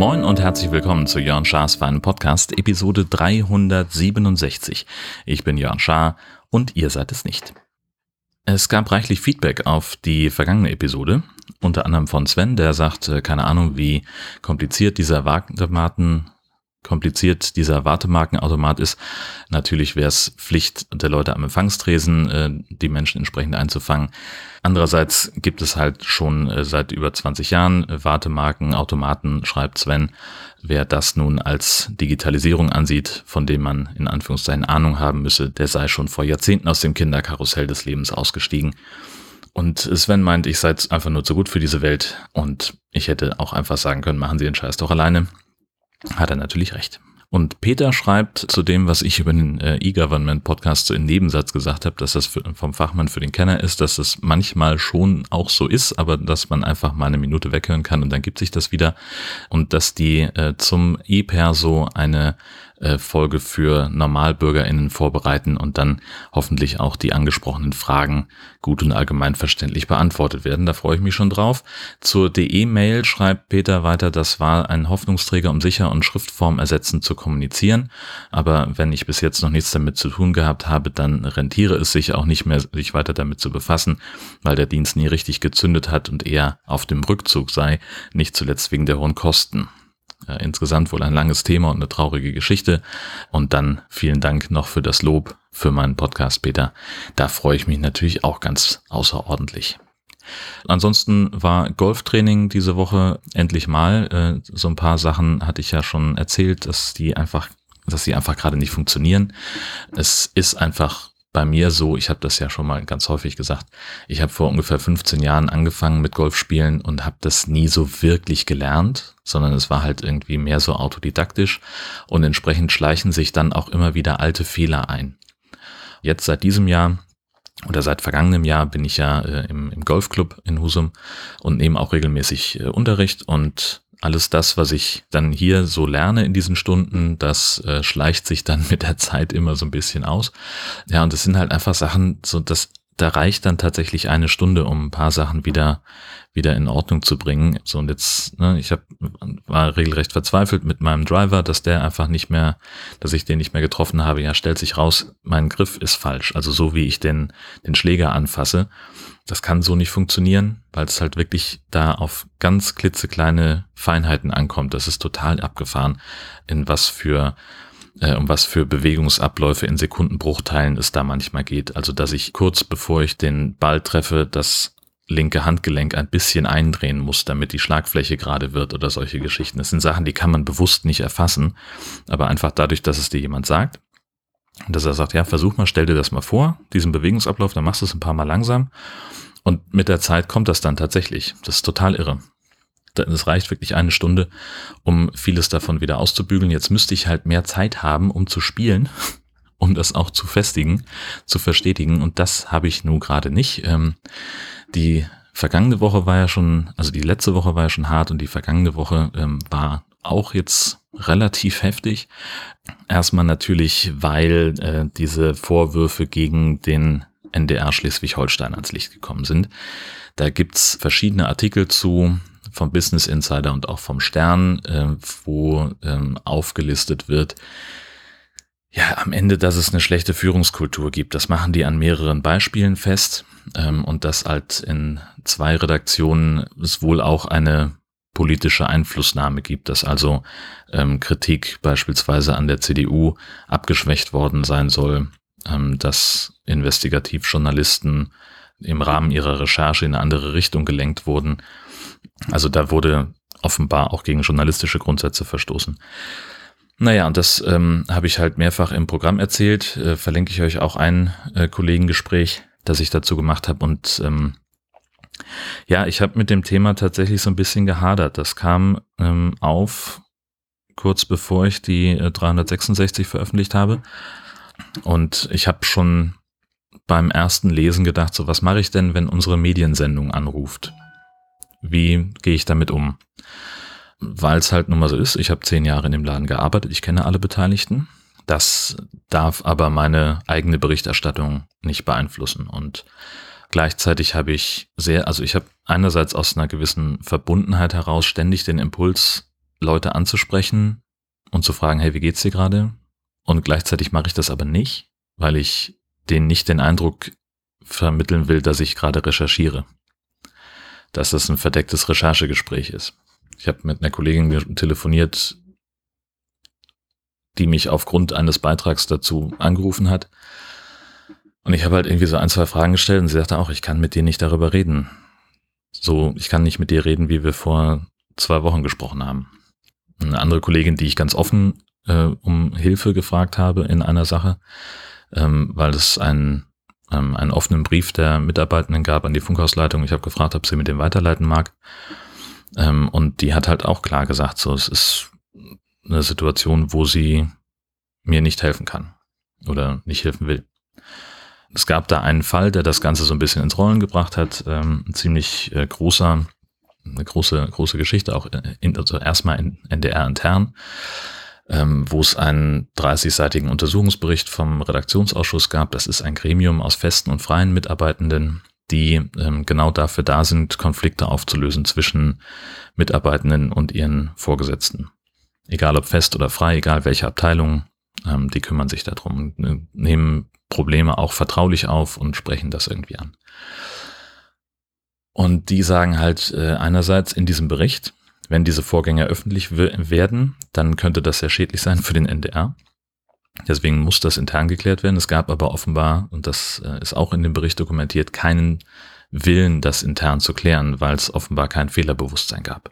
Moin und herzlich willkommen zu Jörn Schars Feinen Podcast, Episode 367. Ich bin Jörn Schaar und ihr seid es nicht. Es gab reichlich Feedback auf die vergangene Episode, unter anderem von Sven, der sagt, äh, keine Ahnung, wie kompliziert dieser Wartematen kompliziert dieser Wartemarkenautomat ist. Natürlich wäre es Pflicht der Leute am Empfangstresen, äh, die Menschen entsprechend einzufangen. Andererseits gibt es halt schon äh, seit über 20 Jahren Wartemarkenautomaten, schreibt Sven. Wer das nun als Digitalisierung ansieht, von dem man in Anführungszeichen Ahnung haben müsse, der sei schon vor Jahrzehnten aus dem Kinderkarussell des Lebens ausgestiegen. Und Sven meint, ich sei einfach nur zu gut für diese Welt und ich hätte auch einfach sagen können, machen Sie den Scheiß doch alleine hat er natürlich recht. Und Peter schreibt zu dem, was ich über den äh, E-Government-Podcast so im Nebensatz gesagt habe, dass das vom Fachmann für den Kenner ist, dass es manchmal schon auch so ist, aber dass man einfach mal eine Minute weghören kann und dann gibt sich das wieder. Und dass die äh, zum E-Perso eine äh, Folge für NormalbürgerInnen vorbereiten und dann hoffentlich auch die angesprochenen Fragen gut und allgemein verständlich beantwortet werden. Da freue ich mich schon drauf. Zur DE-Mail schreibt Peter weiter, das war ein Hoffnungsträger, um sicher und Schriftform ersetzend zu kommunizieren. Aber wenn ich bis jetzt noch nichts damit zu tun gehabt habe, dann rentiere es sich auch nicht mehr, sich weiter damit zu befassen, weil der Dienst nie richtig gezündet hat und eher auf dem Rückzug sei, nicht zuletzt wegen der hohen Kosten. Äh, insgesamt wohl ein langes Thema und eine traurige Geschichte. Und dann vielen Dank noch für das Lob für meinen Podcast, Peter. Da freue ich mich natürlich auch ganz außerordentlich. Ansonsten war Golftraining diese Woche endlich mal. Äh, so ein paar Sachen hatte ich ja schon erzählt, dass die einfach, dass sie einfach gerade nicht funktionieren. Es ist einfach bei mir so, ich habe das ja schon mal ganz häufig gesagt, ich habe vor ungefähr 15 Jahren angefangen mit Golfspielen und habe das nie so wirklich gelernt, sondern es war halt irgendwie mehr so autodidaktisch und entsprechend schleichen sich dann auch immer wieder alte Fehler ein. Jetzt seit diesem Jahr oder seit vergangenem Jahr bin ich ja äh, im, im Golfclub in Husum und nehme auch regelmäßig äh, Unterricht und alles das, was ich dann hier so lerne in diesen Stunden, das äh, schleicht sich dann mit der Zeit immer so ein bisschen aus. Ja, und es sind halt einfach Sachen, so dass da reicht dann tatsächlich eine Stunde, um ein paar Sachen wieder wieder in Ordnung zu bringen. So und jetzt, ne, ich hab, war regelrecht verzweifelt mit meinem Driver, dass der einfach nicht mehr, dass ich den nicht mehr getroffen habe. Ja, stellt sich raus, mein Griff ist falsch. Also so wie ich den den Schläger anfasse, das kann so nicht funktionieren, weil es halt wirklich da auf ganz klitzekleine Feinheiten ankommt. Das ist total abgefahren, in was für äh, um was für Bewegungsabläufe in Sekundenbruchteilen es da manchmal geht. Also dass ich kurz bevor ich den Ball treffe, das linke Handgelenk ein bisschen eindrehen muss, damit die Schlagfläche gerade wird oder solche Geschichten. Das sind Sachen, die kann man bewusst nicht erfassen, aber einfach dadurch, dass es dir jemand sagt, und dass er sagt, ja, versuch mal, stell dir das mal vor, diesen Bewegungsablauf, dann machst du es ein paar Mal langsam und mit der Zeit kommt das dann tatsächlich. Das ist total irre. Es reicht wirklich eine Stunde, um vieles davon wieder auszubügeln. Jetzt müsste ich halt mehr Zeit haben, um zu spielen, um das auch zu festigen, zu verstetigen. Und das habe ich nun gerade nicht. Ähm, die vergangene Woche war ja schon, also die letzte Woche war ja schon hart und die vergangene Woche ähm, war auch jetzt relativ heftig. Erstmal natürlich, weil äh, diese Vorwürfe gegen den NDR Schleswig-Holstein ans Licht gekommen sind. Da gibt's verschiedene Artikel zu vom Business Insider und auch vom Stern, äh, wo ähm, aufgelistet wird, ja, am Ende, dass es eine schlechte Führungskultur gibt. Das machen die an mehreren Beispielen fest ähm, und dass halt in zwei Redaktionen es wohl auch eine politische Einflussnahme gibt, dass also ähm, Kritik beispielsweise an der CDU abgeschwächt worden sein soll, ähm, dass Investigativjournalisten im Rahmen ihrer Recherche in eine andere Richtung gelenkt wurden. Also da wurde offenbar auch gegen journalistische Grundsätze verstoßen. Naja, und das ähm, habe ich halt mehrfach im Programm erzählt. Äh, verlinke ich euch auch ein äh, Kollegengespräch, das ich dazu gemacht habe. Und ähm, ja, ich habe mit dem Thema tatsächlich so ein bisschen gehadert. Das kam ähm, auf kurz bevor ich die äh, 366 veröffentlicht habe. Und ich habe schon beim ersten Lesen gedacht, so was mache ich denn, wenn unsere Mediensendung anruft? Wie gehe ich damit um? Weil es halt nun mal so ist, ich habe zehn Jahre in dem Laden gearbeitet, ich kenne alle Beteiligten. Das darf aber meine eigene Berichterstattung nicht beeinflussen. Und gleichzeitig habe ich sehr, also ich habe einerseits aus einer gewissen Verbundenheit heraus ständig den Impuls, Leute anzusprechen und zu fragen, hey, wie geht's dir gerade? Und gleichzeitig mache ich das aber nicht, weil ich denen nicht den Eindruck vermitteln will, dass ich gerade recherchiere. Dass das ein verdecktes Recherchegespräch ist. Ich habe mit einer Kollegin telefoniert, die mich aufgrund eines Beitrags dazu angerufen hat. Und ich habe halt irgendwie so ein, zwei Fragen gestellt und sie sagte auch, ich kann mit dir nicht darüber reden. So, ich kann nicht mit dir reden, wie wir vor zwei Wochen gesprochen haben. Eine andere Kollegin, die ich ganz offen äh, um Hilfe gefragt habe in einer Sache, ähm, weil es ein, ähm, einen offenen Brief der Mitarbeitenden gab an die Funkhausleitung. Ich habe gefragt, ob sie mit dem weiterleiten mag. Ähm, und die hat halt auch klar gesagt, so, es ist eine Situation, wo sie mir nicht helfen kann oder nicht helfen will. Es gab da einen Fall, der das Ganze so ein bisschen ins Rollen gebracht hat, ähm, ein ziemlich äh, großer, eine große, große Geschichte, auch in, also erstmal in NDR intern, wo es einen 30-seitigen Untersuchungsbericht vom Redaktionsausschuss gab. Das ist ein Gremium aus festen und freien Mitarbeitenden, die ähm, genau dafür da sind, Konflikte aufzulösen zwischen Mitarbeitenden und ihren Vorgesetzten. Egal ob fest oder frei, egal welche Abteilung, ähm, die kümmern sich darum, nehmen Probleme auch vertraulich auf und sprechen das irgendwie an. Und die sagen halt äh, einerseits in diesem Bericht, wenn diese Vorgänge öffentlich werden, dann könnte das sehr schädlich sein für den NDR. Deswegen muss das intern geklärt werden. Es gab aber offenbar, und das äh, ist auch in dem Bericht dokumentiert, keinen Willen, das intern zu klären, weil es offenbar kein Fehlerbewusstsein gab.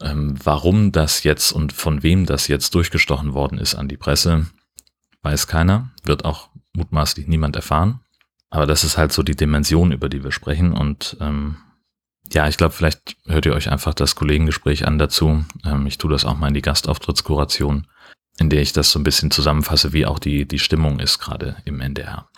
Ähm, warum das jetzt und von wem das jetzt durchgestochen worden ist an die Presse, weiß keiner, wird auch mutmaßlich niemand erfahren. Aber das ist halt so die Dimension, über die wir sprechen. Und ähm, ja, ich glaube, vielleicht hört ihr euch einfach das Kollegengespräch an dazu. Ähm, ich tue das auch mal in die Gastauftrittskuration in der ich das so ein bisschen zusammenfasse, wie auch die, die Stimmung ist gerade im NDR.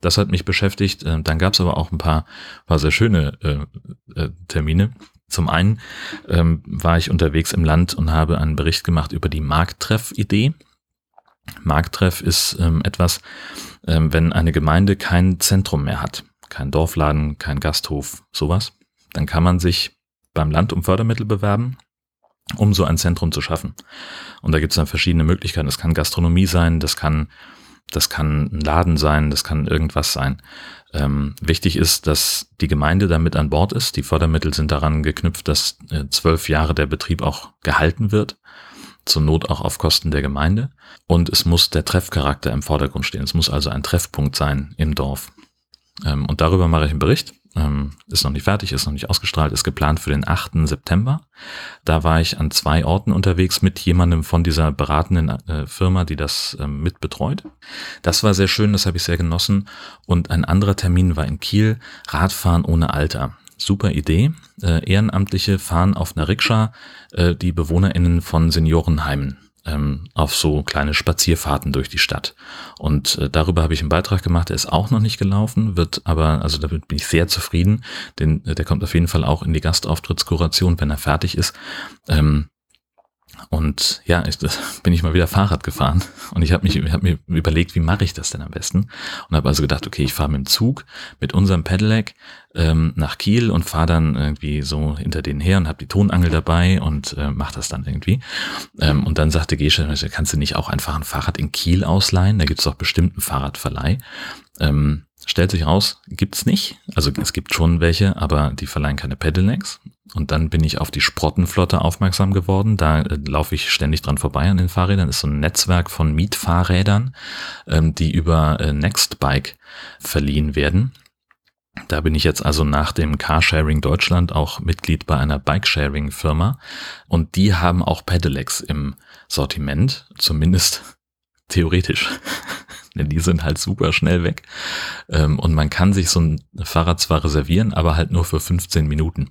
Das hat mich beschäftigt. Äh, dann gab es aber auch ein paar, paar sehr schöne äh, äh, Termine. Zum einen ähm, war ich unterwegs im Land und habe einen Bericht gemacht über die Markttreff-Idee. Markttreff ist ähm, etwas, ähm, wenn eine Gemeinde kein Zentrum mehr hat, kein Dorfladen, kein Gasthof, sowas, dann kann man sich beim Land um Fördermittel bewerben um so ein Zentrum zu schaffen. Und da gibt es dann verschiedene Möglichkeiten. Das kann Gastronomie sein, das kann, das kann ein Laden sein, das kann irgendwas sein. Ähm, wichtig ist, dass die Gemeinde damit an Bord ist. Die Fördermittel sind daran geknüpft, dass äh, zwölf Jahre der Betrieb auch gehalten wird. Zur Not auch auf Kosten der Gemeinde. Und es muss der Treffcharakter im Vordergrund stehen. Es muss also ein Treffpunkt sein im Dorf. Ähm, und darüber mache ich einen Bericht ähm, ist noch nicht fertig, ist noch nicht ausgestrahlt, ist geplant für den 8. September. Da war ich an zwei Orten unterwegs mit jemandem von dieser beratenden äh, Firma, die das ähm, mit betreut. Das war sehr schön, das habe ich sehr genossen. Und ein anderer Termin war in Kiel, Radfahren ohne Alter. Super Idee. Äh, Ehrenamtliche fahren auf einer Rikscha äh, die BewohnerInnen von Seniorenheimen ähm, auf so kleine Spazierfahrten durch die Stadt. Und äh, darüber habe ich einen Beitrag gemacht, der ist auch noch nicht gelaufen, wird aber, also damit bin ich sehr zufrieden, denn äh, der kommt auf jeden Fall auch in die Gastauftrittskuration, wenn er fertig ist. Ähm, und ja, ich, bin ich mal wieder Fahrrad gefahren und ich habe mich hab mir überlegt, wie mache ich das denn am besten? Und habe also gedacht, okay, ich fahre mit dem Zug mit unserem Pedelec ähm, nach Kiel und fahre dann irgendwie so hinter denen her und habe die Tonangel dabei und äh, mache das dann irgendwie. Ähm, und dann sagte Gesche, kannst du nicht auch einfach ein Fahrrad in Kiel ausleihen? Da gibt es doch bestimmt einen Fahrradverleih. Ähm, stellt sich raus, gibt's nicht. Also es gibt schon welche, aber die verleihen keine Pedelecs. Und dann bin ich auf die Sprottenflotte aufmerksam geworden. Da äh, laufe ich ständig dran vorbei an den Fahrrädern. Das ist so ein Netzwerk von Mietfahrrädern, ähm, die über äh, Nextbike verliehen werden. Da bin ich jetzt also nach dem Carsharing Deutschland auch Mitglied bei einer Bikesharing-Firma. Und die haben auch Pedelecs im Sortiment, zumindest theoretisch. Denn die sind halt super schnell weg. Ähm, und man kann sich so ein Fahrrad zwar reservieren, aber halt nur für 15 Minuten.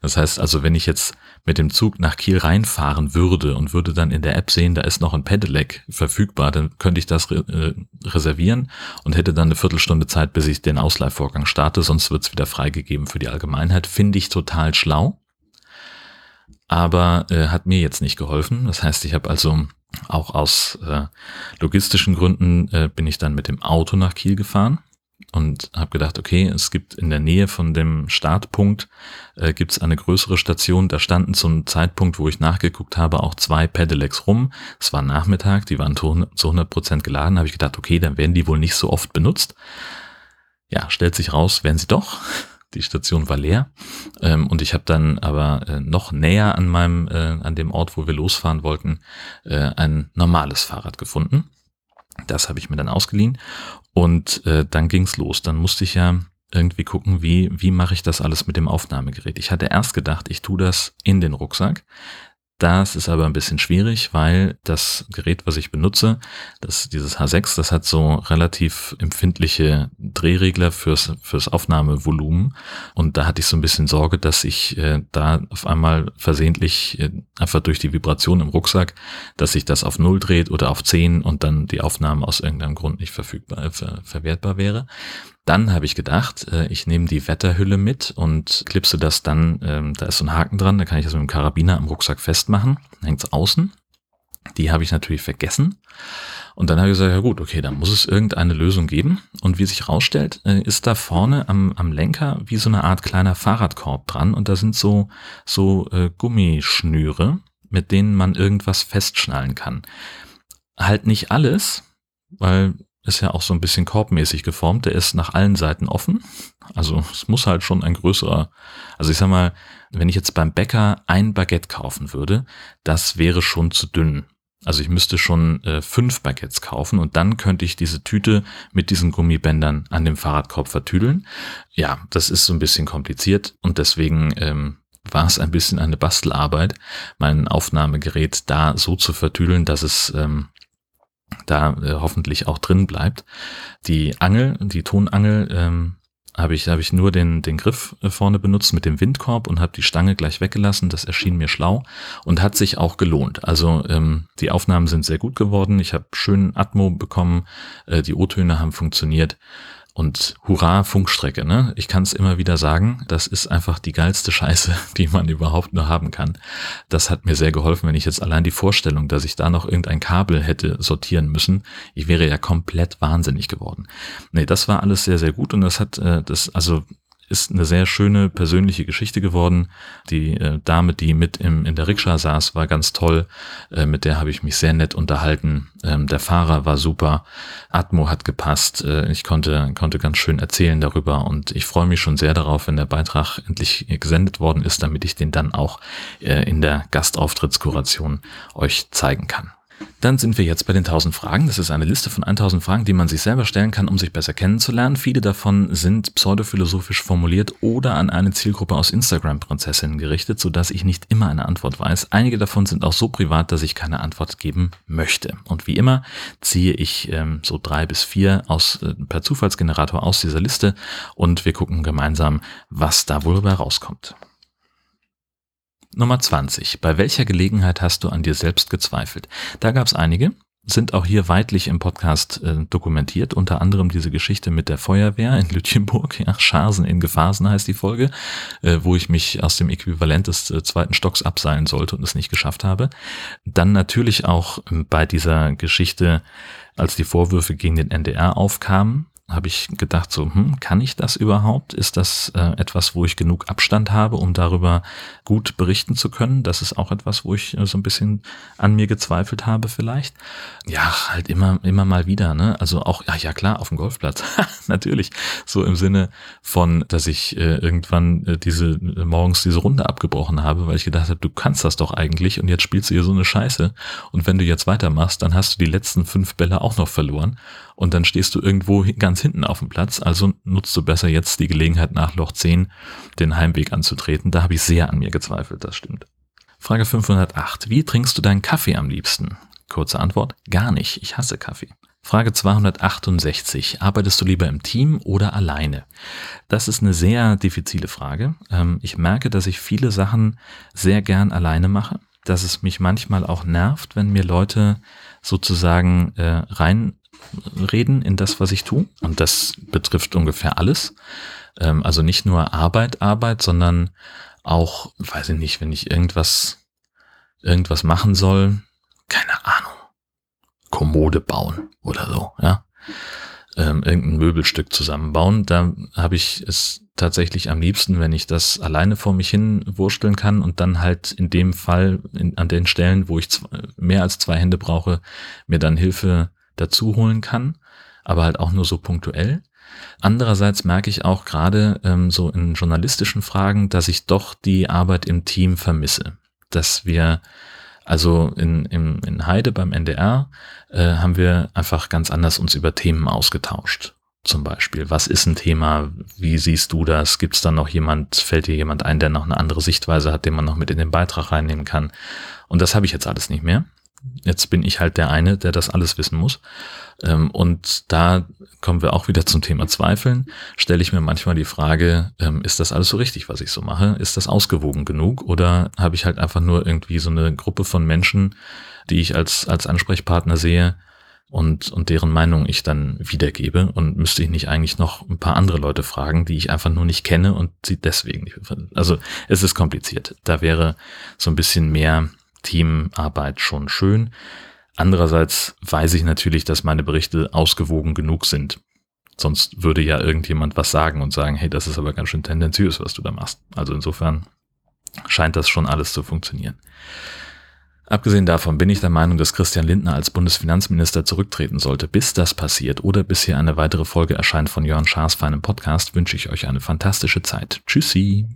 Das heißt also, wenn ich jetzt mit dem Zug nach Kiel reinfahren würde und würde dann in der App sehen, da ist noch ein Pedelec verfügbar, dann könnte ich das äh, reservieren und hätte dann eine Viertelstunde Zeit, bis ich den Ausleihvorgang starte, sonst wird es wieder freigegeben für die Allgemeinheit. Finde ich total schlau. aber äh, hat mir jetzt nicht geholfen. Das heißt, ich habe also auch aus äh, logistischen Gründen äh, bin ich dann mit dem Auto nach Kiel gefahren und habe gedacht, okay, es gibt in der Nähe von dem Startpunkt äh, gibt eine größere Station. Da standen zum Zeitpunkt, wo ich nachgeguckt habe, auch zwei Pedelecs rum. Es war Nachmittag, die waren zu 100 Prozent geladen. Habe ich gedacht, okay, dann werden die wohl nicht so oft benutzt. Ja, stellt sich raus, werden sie doch. Die Station war leer ähm, und ich habe dann aber äh, noch näher an meinem, äh, an dem Ort, wo wir losfahren wollten, äh, ein normales Fahrrad gefunden. Das habe ich mir dann ausgeliehen und äh, dann ging's los. Dann musste ich ja irgendwie gucken, wie, wie mache ich das alles mit dem Aufnahmegerät. Ich hatte erst gedacht, ich tue das in den Rucksack. Das ist aber ein bisschen schwierig, weil das Gerät, was ich benutze, das, dieses H6, das hat so relativ empfindliche Drehregler fürs, fürs Aufnahmevolumen. Und da hatte ich so ein bisschen Sorge, dass ich äh, da auf einmal versehentlich äh, einfach durch die Vibration im Rucksack, dass sich das auf Null dreht oder auf 10 und dann die Aufnahme aus irgendeinem Grund nicht verfügbar, äh, ver, verwertbar wäre. Dann habe ich gedacht, äh, ich nehme die Wetterhülle mit und klipse das dann, ähm, da ist so ein Haken dran, da kann ich das mit dem Karabiner am Rucksack festmachen, hängt es außen. Die habe ich natürlich vergessen. Und dann habe ich gesagt, ja gut, okay, dann muss es irgendeine Lösung geben. Und wie sich rausstellt, äh, ist da vorne am, am Lenker wie so eine Art kleiner Fahrradkorb dran und da sind so, so äh, Gummischnüre, mit denen man irgendwas festschnallen kann. Halt nicht alles, weil ist ja auch so ein bisschen korbmäßig geformt. Der ist nach allen Seiten offen. Also es muss halt schon ein größerer, also ich sag mal, wenn ich jetzt beim Bäcker ein Baguette kaufen würde, das wäre schon zu dünn. Also ich müsste schon äh, fünf Baguettes kaufen und dann könnte ich diese Tüte mit diesen Gummibändern an dem Fahrradkorb vertüdeln. Ja, das ist so ein bisschen kompliziert und deswegen ähm, war es ein bisschen eine Bastelarbeit, mein Aufnahmegerät da so zu vertüdeln, dass es ähm, da äh, hoffentlich auch drin bleibt. Die Angel, die Tonangel, ähm, habe ich, habe ich nur den, den Griff äh, vorne benutzt mit dem Windkorb und habe die Stange gleich weggelassen. Das erschien mir schlau und hat sich auch gelohnt. Also ähm, die Aufnahmen sind sehr gut geworden. Ich habe schönen Atmo bekommen. Äh, die O-Töne haben funktioniert. Und hurra, Funkstrecke, ne? Ich kann es immer wieder sagen, das ist einfach die geilste Scheiße, die man überhaupt nur haben kann. Das hat mir sehr geholfen, wenn ich jetzt allein die Vorstellung, dass ich da noch irgendein Kabel hätte sortieren müssen, ich wäre ja komplett wahnsinnig geworden. Nee, das war alles sehr, sehr gut und das hat, äh, das, also ist eine sehr schöne persönliche Geschichte geworden. Die äh, Dame, die mit im, in der Rikscha saß, war ganz toll. Äh, mit der habe ich mich sehr nett unterhalten. Ähm, der Fahrer war super. Atmo hat gepasst. Äh, ich konnte, konnte ganz schön erzählen darüber und ich freue mich schon sehr darauf, wenn der Beitrag endlich gesendet worden ist, damit ich den dann auch äh, in der Gastauftrittskuration euch zeigen kann. Dann sind wir jetzt bei den 1000 Fragen. Das ist eine Liste von 1000 Fragen, die man sich selber stellen kann, um sich besser kennenzulernen. Viele davon sind pseudophilosophisch formuliert oder an eine Zielgruppe aus Instagram-Prinzessinnen gerichtet, sodass ich nicht immer eine Antwort weiß. Einige davon sind auch so privat, dass ich keine Antwort geben möchte. Und wie immer ziehe ich ähm, so drei bis vier aus, äh, per Zufallsgenerator aus dieser Liste und wir gucken gemeinsam, was da wohl dabei rauskommt. Nummer 20. Bei welcher Gelegenheit hast du an dir selbst gezweifelt? Da gab es einige, sind auch hier weitlich im Podcast äh, dokumentiert, unter anderem diese Geschichte mit der Feuerwehr in Lütjenburg, ja, Scharsen in Gefasen heißt die Folge, äh, wo ich mich aus dem Äquivalent des äh, zweiten Stocks abseilen sollte und es nicht geschafft habe. Dann natürlich auch äh, bei dieser Geschichte, als die Vorwürfe gegen den NDR aufkamen, habe ich gedacht, so, hm, kann ich das überhaupt? Ist das äh, etwas, wo ich genug Abstand habe, um darüber gut berichten zu können? Das ist auch etwas, wo ich äh, so ein bisschen an mir gezweifelt habe vielleicht. Ja, halt immer, immer mal wieder, ne? Also auch, ja, ja klar, auf dem Golfplatz. Natürlich. So im Sinne von, dass ich äh, irgendwann äh, diese, äh, morgens diese Runde abgebrochen habe, weil ich gedacht habe, du kannst das doch eigentlich und jetzt spielst du hier so eine Scheiße. Und wenn du jetzt weitermachst, dann hast du die letzten fünf Bälle auch noch verloren und dann stehst du irgendwo ganz hinten auf dem Platz. Also nutzt du besser jetzt die Gelegenheit nach Loch 10 den Heimweg anzutreten. Da habe ich sehr an mir gezweifelt, das stimmt. Frage 508. Wie trinkst du deinen Kaffee am liebsten? Kurze Antwort, gar nicht. Ich hasse Kaffee. Frage 268. Arbeitest du lieber im Team oder alleine? Das ist eine sehr diffizile Frage. Ähm, ich merke, dass ich viele Sachen sehr gern alleine mache, dass es mich manchmal auch nervt, wenn mir Leute sozusagen äh, rein reden in das, was ich tue. Und das betrifft ungefähr alles. Ähm, also nicht nur Arbeit, Arbeit, sondern auch, weiß ich nicht, wenn ich irgendwas irgendwas machen soll, keine Ahnung, Kommode bauen oder so, ja, ähm, irgendein Möbelstück zusammenbauen, da habe ich es tatsächlich am liebsten, wenn ich das alleine vor mich hin wursteln kann und dann halt in dem Fall in, an den Stellen, wo ich zwei, mehr als zwei Hände brauche, mir dann Hilfe dazu holen kann, aber halt auch nur so punktuell. Andererseits merke ich auch gerade ähm, so in journalistischen Fragen, dass ich doch die Arbeit im Team vermisse. Dass wir, also in, in, in Heide beim NDR, äh, haben wir einfach ganz anders uns über Themen ausgetauscht. Zum Beispiel, was ist ein Thema? Wie siehst du das? Gibt es dann noch jemand, fällt dir jemand ein, der noch eine andere Sichtweise hat, den man noch mit in den Beitrag reinnehmen kann? Und das habe ich jetzt alles nicht mehr. Jetzt bin ich halt der eine, der das alles wissen muss. Ähm, und da kommen wir auch wieder zum Thema Zweifeln. Stelle ich mir manchmal die Frage, ähm, ist das alles so richtig, was ich so mache? Ist das ausgewogen genug? Oder habe ich halt einfach nur irgendwie so eine Gruppe von Menschen, die ich als, als Ansprechpartner sehe und, und deren Meinung ich dann wiedergebe? Und müsste ich nicht eigentlich noch ein paar andere Leute fragen, die ich einfach nur nicht kenne und sie deswegen nicht. Also es ist kompliziert. Da wäre so ein bisschen mehr Teamarbeit schon schön. Andererseits weiß ich natürlich, dass meine Berichte ausgewogen genug sind. Sonst würde ja irgendjemand was sagen und sagen, hey, das ist aber ganz schön tendenziös, was du da machst. Also insofern scheint das schon alles zu funktionieren. Abgesehen davon bin ich der Meinung, dass Christian Lindner als Bundesfinanzminister zurücktreten sollte. Bis das passiert oder bis hier eine weitere Folge erscheint von Jörn Schaas feinem Podcast, wünsche ich euch eine fantastische Zeit. Tschüssi!